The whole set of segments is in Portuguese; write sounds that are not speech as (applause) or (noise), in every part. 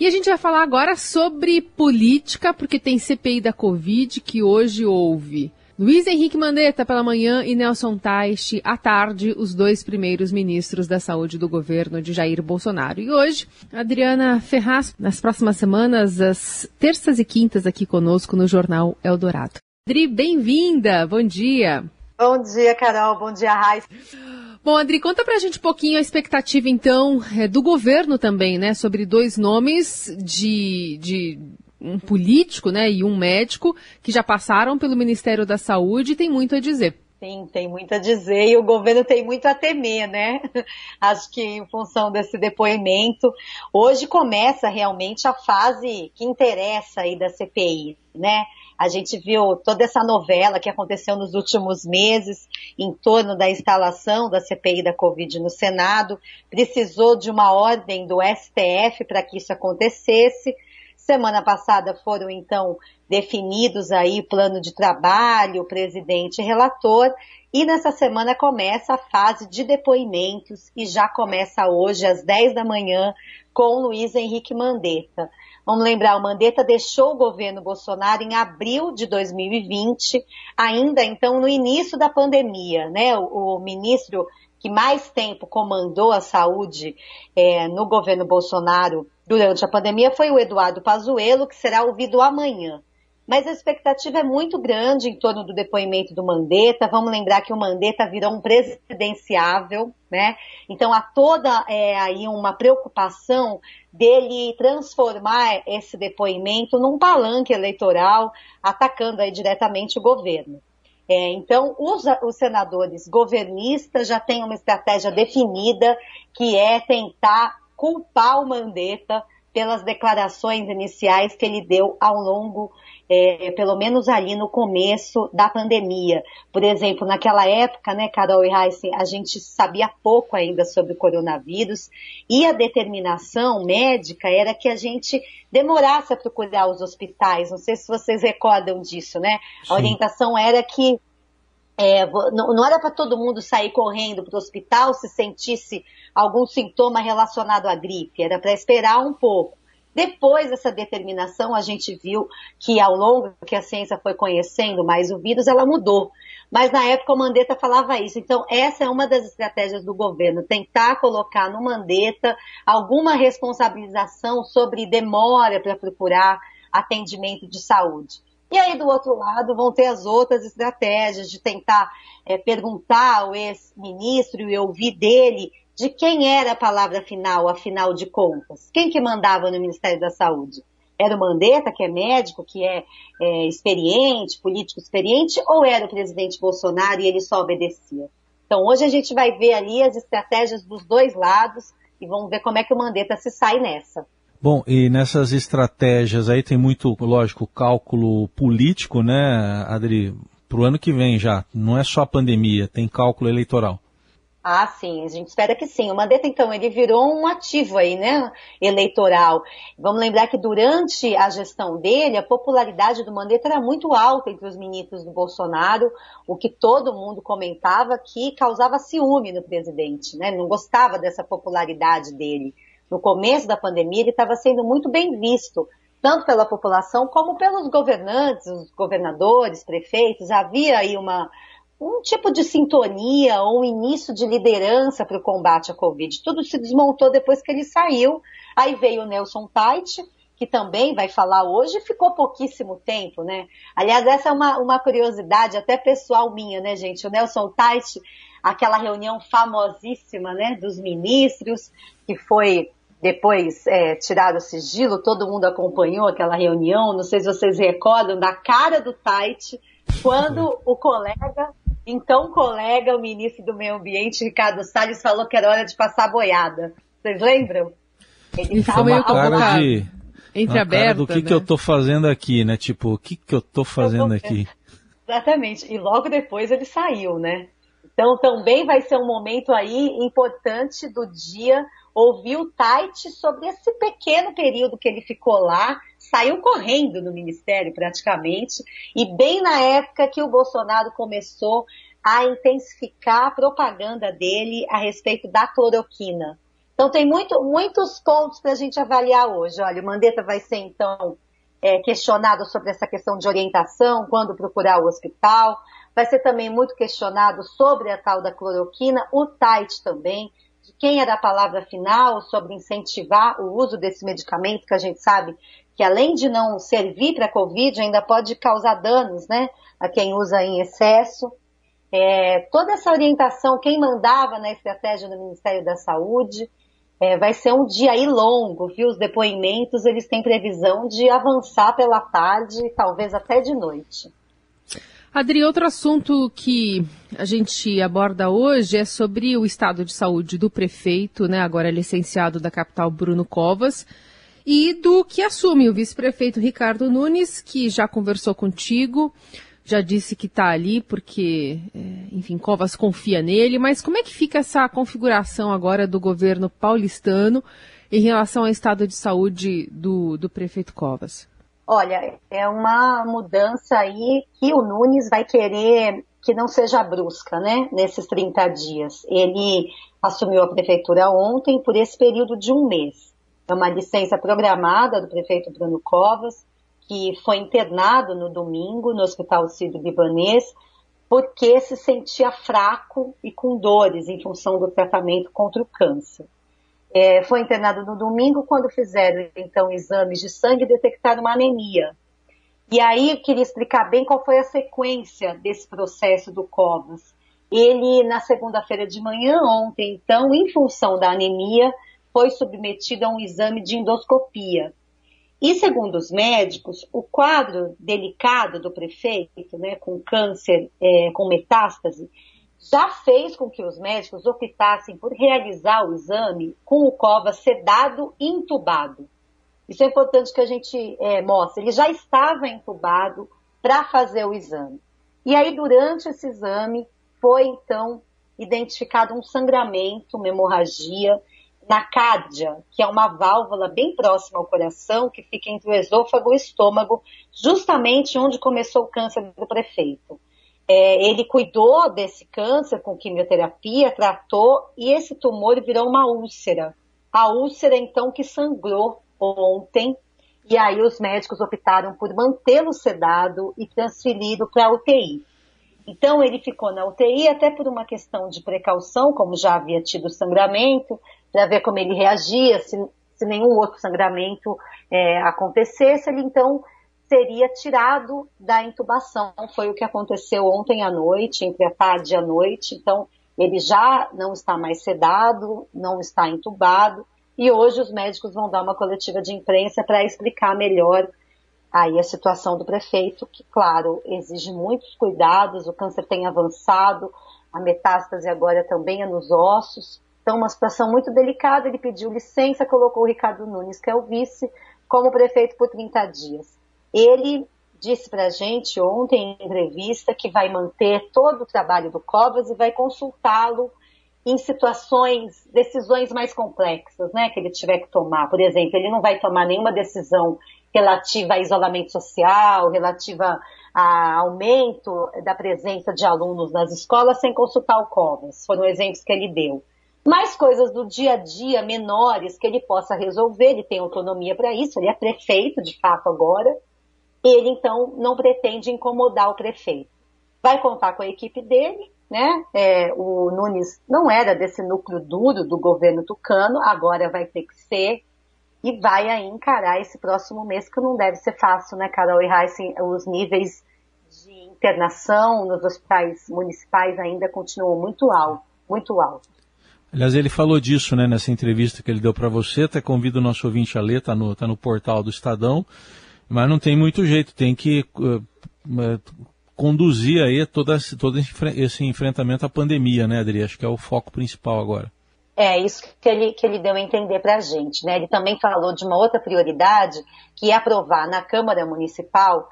E a gente vai falar agora sobre política, porque tem CPI da Covid que hoje houve. Luiz Henrique Mandetta pela manhã e Nelson Teich à tarde, os dois primeiros ministros da saúde do governo de Jair Bolsonaro. E hoje, Adriana Ferraz, nas próximas semanas, as terças e quintas aqui conosco no Jornal Eldorado. Adri, bem-vinda, bom dia. Bom dia, Carol, bom dia, Raíssa. Bom, Adri, conta pra gente um pouquinho a expectativa, então, é, do governo também, né, sobre dois nomes de, de um político, né, e um médico que já passaram pelo Ministério da Saúde e tem muito a dizer. Sim, tem muito a dizer e o governo tem muito a temer, né? (laughs) Acho que em função desse depoimento, hoje começa realmente a fase que interessa aí da CPI, né? A gente viu toda essa novela que aconteceu nos últimos meses em torno da instalação da CPI da Covid no Senado. Precisou de uma ordem do STF para que isso acontecesse. Semana passada foram então definidos aí plano de trabalho, presidente e relator, e nessa semana começa a fase de depoimentos e já começa hoje às 10 da manhã com Luiz Henrique Mandetta. Vamos lembrar, o Mandetta deixou o governo Bolsonaro em abril de 2020, ainda então no início da pandemia, né? O, o ministro que mais tempo comandou a saúde é, no governo Bolsonaro durante a pandemia foi o Eduardo Pazuello, que será ouvido amanhã. Mas a expectativa é muito grande em torno do depoimento do Mandetta. Vamos lembrar que o Mandetta virou um presidenciável, né? Então há toda é, aí uma preocupação dele transformar esse depoimento num palanque eleitoral, atacando aí diretamente o governo. É, então, os, os, senadores governistas já têm uma estratégia definida, que é tentar culpar o Mandetta pelas declarações iniciais que ele deu ao longo, é, pelo menos ali no começo da pandemia. Por exemplo, naquela época, né, Carol e Heisen, a gente sabia pouco ainda sobre o coronavírus e a determinação médica era que a gente demorasse a procurar os hospitais. Não sei se vocês recordam disso, né? Sim. A orientação era que é, não, não, era para todo mundo sair correndo para o hospital se sentisse algum sintoma relacionado à gripe, era para esperar um pouco. Depois dessa determinação, a gente viu que ao longo que a ciência foi conhecendo mais o vírus, ela mudou. Mas na época o Mandetta falava isso. Então, essa é uma das estratégias do governo, tentar colocar no Mandetta alguma responsabilização sobre demora para procurar atendimento de saúde. E aí, do outro lado, vão ter as outras estratégias de tentar é, perguntar ao ex-ministro e ouvir dele de quem era a palavra final, afinal de contas. Quem que mandava no Ministério da Saúde? Era o Mandetta, que é médico, que é, é experiente, político experiente, ou era o presidente Bolsonaro e ele só obedecia? Então, hoje a gente vai ver ali as estratégias dos dois lados e vamos ver como é que o Mandetta se sai nessa. Bom, e nessas estratégias aí tem muito, lógico, cálculo político, né, Adri? Para o ano que vem já, não é só a pandemia, tem cálculo eleitoral. Ah, sim, a gente espera que sim. O Mandetta, então, ele virou um ativo aí, né, eleitoral. Vamos lembrar que durante a gestão dele, a popularidade do Mandetta era muito alta entre os ministros do Bolsonaro, o que todo mundo comentava que causava ciúme no presidente, né, não gostava dessa popularidade dele no começo da pandemia, ele estava sendo muito bem visto, tanto pela população como pelos governantes, os governadores, prefeitos. Havia aí uma, um tipo de sintonia ou um início de liderança para o combate à Covid. Tudo se desmontou depois que ele saiu. Aí veio o Nelson Tait, que também vai falar hoje, ficou pouquíssimo tempo, né? Aliás, essa é uma, uma curiosidade até pessoal minha, né, gente? O Nelson Tait, aquela reunião famosíssima, né, dos ministros, que foi depois é, o sigilo, todo mundo acompanhou aquela reunião, não sei se vocês recordam da cara do Tait, quando o colega, então colega, o ministro do Meio Ambiente, Ricardo Salles, falou que era hora de passar boiada. Vocês lembram? Ele estava meio cara de entreaberta. do que né? que eu tô fazendo aqui, né? Tipo, o que que eu tô fazendo eu tô... aqui? Exatamente. E logo depois ele saiu, né? Então também vai ser um momento aí importante do dia ouvir o Tait sobre esse pequeno período que ele ficou lá, saiu correndo no ministério praticamente, e bem na época que o Bolsonaro começou a intensificar a propaganda dele a respeito da cloroquina. Então tem muito, muitos pontos para a gente avaliar hoje. Olha, o Mandetta vai ser então é, questionado sobre essa questão de orientação, quando procurar o hospital. Vai ser também muito questionado sobre a tal da cloroquina, o TAIT também, de quem era a palavra final sobre incentivar o uso desse medicamento, que a gente sabe que além de não servir para a Covid, ainda pode causar danos, né, a quem usa em excesso. É, toda essa orientação, quem mandava na estratégia do Ministério da Saúde, é, vai ser um dia aí longo, viu? Os depoimentos, eles têm previsão de avançar pela tarde, talvez até de noite. Adri, outro assunto que a gente aborda hoje é sobre o estado de saúde do prefeito, né, agora licenciado da capital Bruno Covas, e do que assume o vice-prefeito Ricardo Nunes, que já conversou contigo já disse que está ali porque, é, enfim, Covas confia nele, mas como é que fica essa configuração agora do governo paulistano em relação ao estado de saúde do, do prefeito Covas? Olha, é uma mudança aí que o Nunes vai querer que não seja brusca, né, nesses 30 dias. Ele assumiu a prefeitura ontem por esse período de um mês. É uma licença programada do prefeito Bruno Covas, que foi internado no domingo no Hospital Sírio-Libanês porque se sentia fraco e com dores em função do tratamento contra o câncer. É, foi internado no domingo quando fizeram então exames de sangue detectaram uma anemia. E aí eu queria explicar bem qual foi a sequência desse processo do Covas. Ele, na segunda-feira de manhã, ontem, então, em função da anemia, foi submetido a um exame de endoscopia. E segundo os médicos, o quadro delicado do prefeito, né, com câncer, é, com metástase, já fez com que os médicos optassem por realizar o exame com o cova sedado e entubado. Isso é importante que a gente é, mostre. Ele já estava entubado para fazer o exame. E aí, durante esse exame, foi então identificado um sangramento, uma hemorragia, na cárdia, que é uma válvula bem próxima ao coração, que fica entre o esôfago e o estômago, justamente onde começou o câncer do prefeito. É, ele cuidou desse câncer com quimioterapia, tratou, e esse tumor virou uma úlcera. A úlcera, então, que sangrou ontem, e aí os médicos optaram por mantê-lo sedado e transferido para a UTI. Então ele ficou na UTI até por uma questão de precaução, como já havia tido sangramento, para ver como ele reagia, se, se nenhum outro sangramento é, acontecesse, ele então seria tirado da intubação. Foi o que aconteceu ontem à noite, entre a tarde e a noite. Então ele já não está mais sedado, não está entubado, e hoje os médicos vão dar uma coletiva de imprensa para explicar melhor aí a situação do prefeito, que, claro, exige muitos cuidados, o câncer tem avançado, a metástase agora também é nos ossos, então uma situação muito delicada, ele pediu licença, colocou o Ricardo Nunes, que é o vice, como prefeito por 30 dias. Ele disse para a gente ontem em entrevista que vai manter todo o trabalho do Covas e vai consultá-lo em situações, decisões mais complexas, né, que ele tiver que tomar. Por exemplo, ele não vai tomar nenhuma decisão relativa a isolamento social, relativa a aumento da presença de alunos nas escolas sem consultar o Covas. Foram exemplos que ele deu. Mais coisas do dia a dia menores que ele possa resolver, ele tem autonomia para isso, ele é prefeito de fato agora. Ele então não pretende incomodar o prefeito. Vai contar com a equipe dele, né? É, o Nunes não era desse núcleo duro do governo tucano, agora vai ter que ser e vai aí encarar esse próximo mês, que não deve ser fácil, né, Carol e Heisen? Os níveis de internação nos hospitais municipais ainda continuam muito altos, muito altos. Aliás, ele falou disso, né, nessa entrevista que ele deu para você, até convido o nosso ouvinte a ler, tá no, tá no portal do Estadão, mas não tem muito jeito, tem que uh, conduzir aí todo, esse, todo esse enfrentamento à pandemia, né, Adri? Acho que é o foco principal agora. É isso que ele, que ele deu a entender para a gente. Né? Ele também falou de uma outra prioridade, que é aprovar na Câmara Municipal,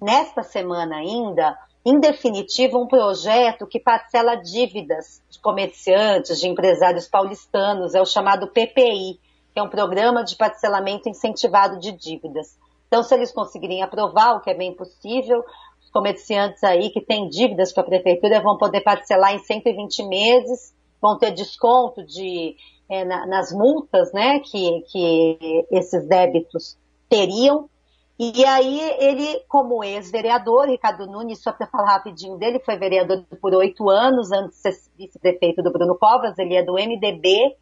nesta semana ainda, em definitivo, um projeto que parcela dívidas de comerciantes, de empresários paulistanos, é o chamado PPI, que é um programa de parcelamento incentivado de dívidas. Então, se eles conseguirem aprovar, o que é bem possível, os comerciantes aí que têm dívidas para a prefeitura vão poder parcelar em 120 meses vão ter desconto de, é, na, nas multas né, que, que esses débitos teriam. E aí ele, como ex-vereador, Ricardo Nunes, só para falar rapidinho dele, foi vereador por oito anos, antes de ser vice-prefeito do Bruno Covas, ele é do MDB,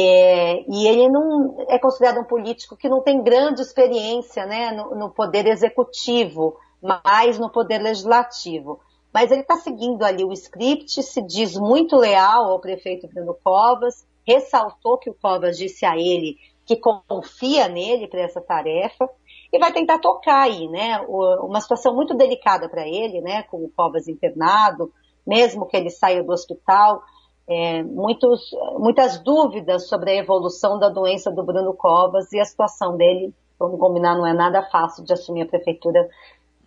é, e ele não é considerado um político que não tem grande experiência né, no, no poder executivo, mais no poder legislativo. Mas ele está seguindo ali o script, se diz muito leal ao prefeito Bruno Covas, ressaltou que o Covas disse a ele que confia nele para essa tarefa e vai tentar tocar aí, né? Uma situação muito delicada para ele, né? Com o Covas internado, mesmo que ele saia do hospital, é, muitos, muitas dúvidas sobre a evolução da doença do Bruno Covas e a situação dele, vamos combinar, não é nada fácil de assumir a prefeitura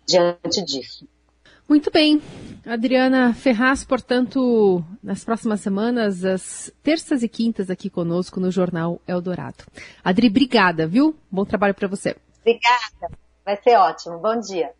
diante disso. Muito bem. Adriana Ferraz, portanto, nas próximas semanas, as terças e quintas aqui conosco no Jornal Eldorado. Adri, obrigada, viu? Bom trabalho para você. Obrigada. Vai ser ótimo. Bom dia.